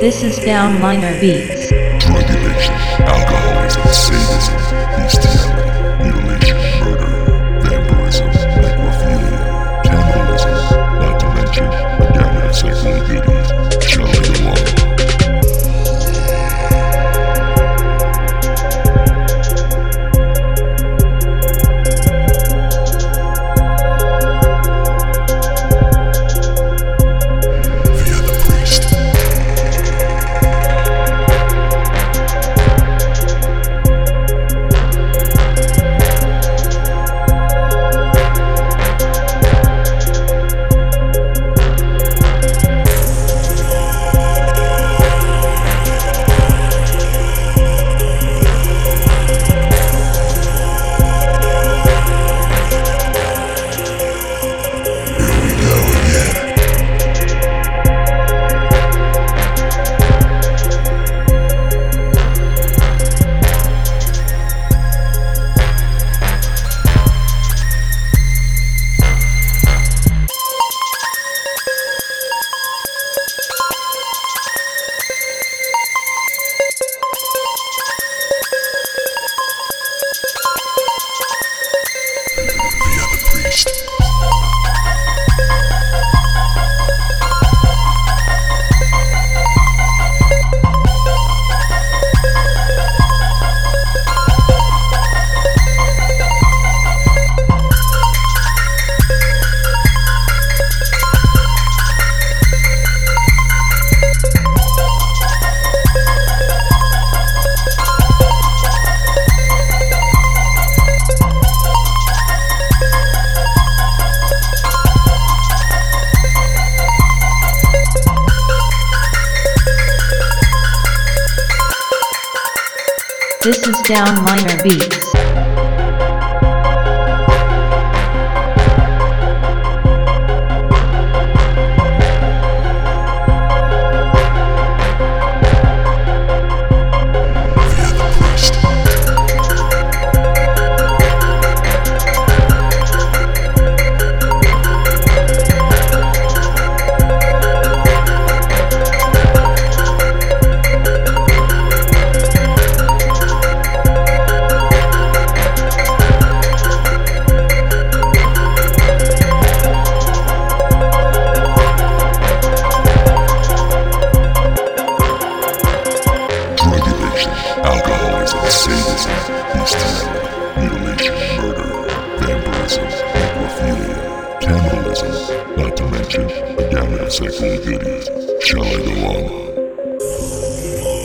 This is Downliner Beats. Drug addiction, alcoholism, sadism, This is Downliner Beats. sadism, bestiality, mutilation, murder, vampirism, necrophilia, cannibalism, not to mention a gamut of sexual goodies. Shall I go on?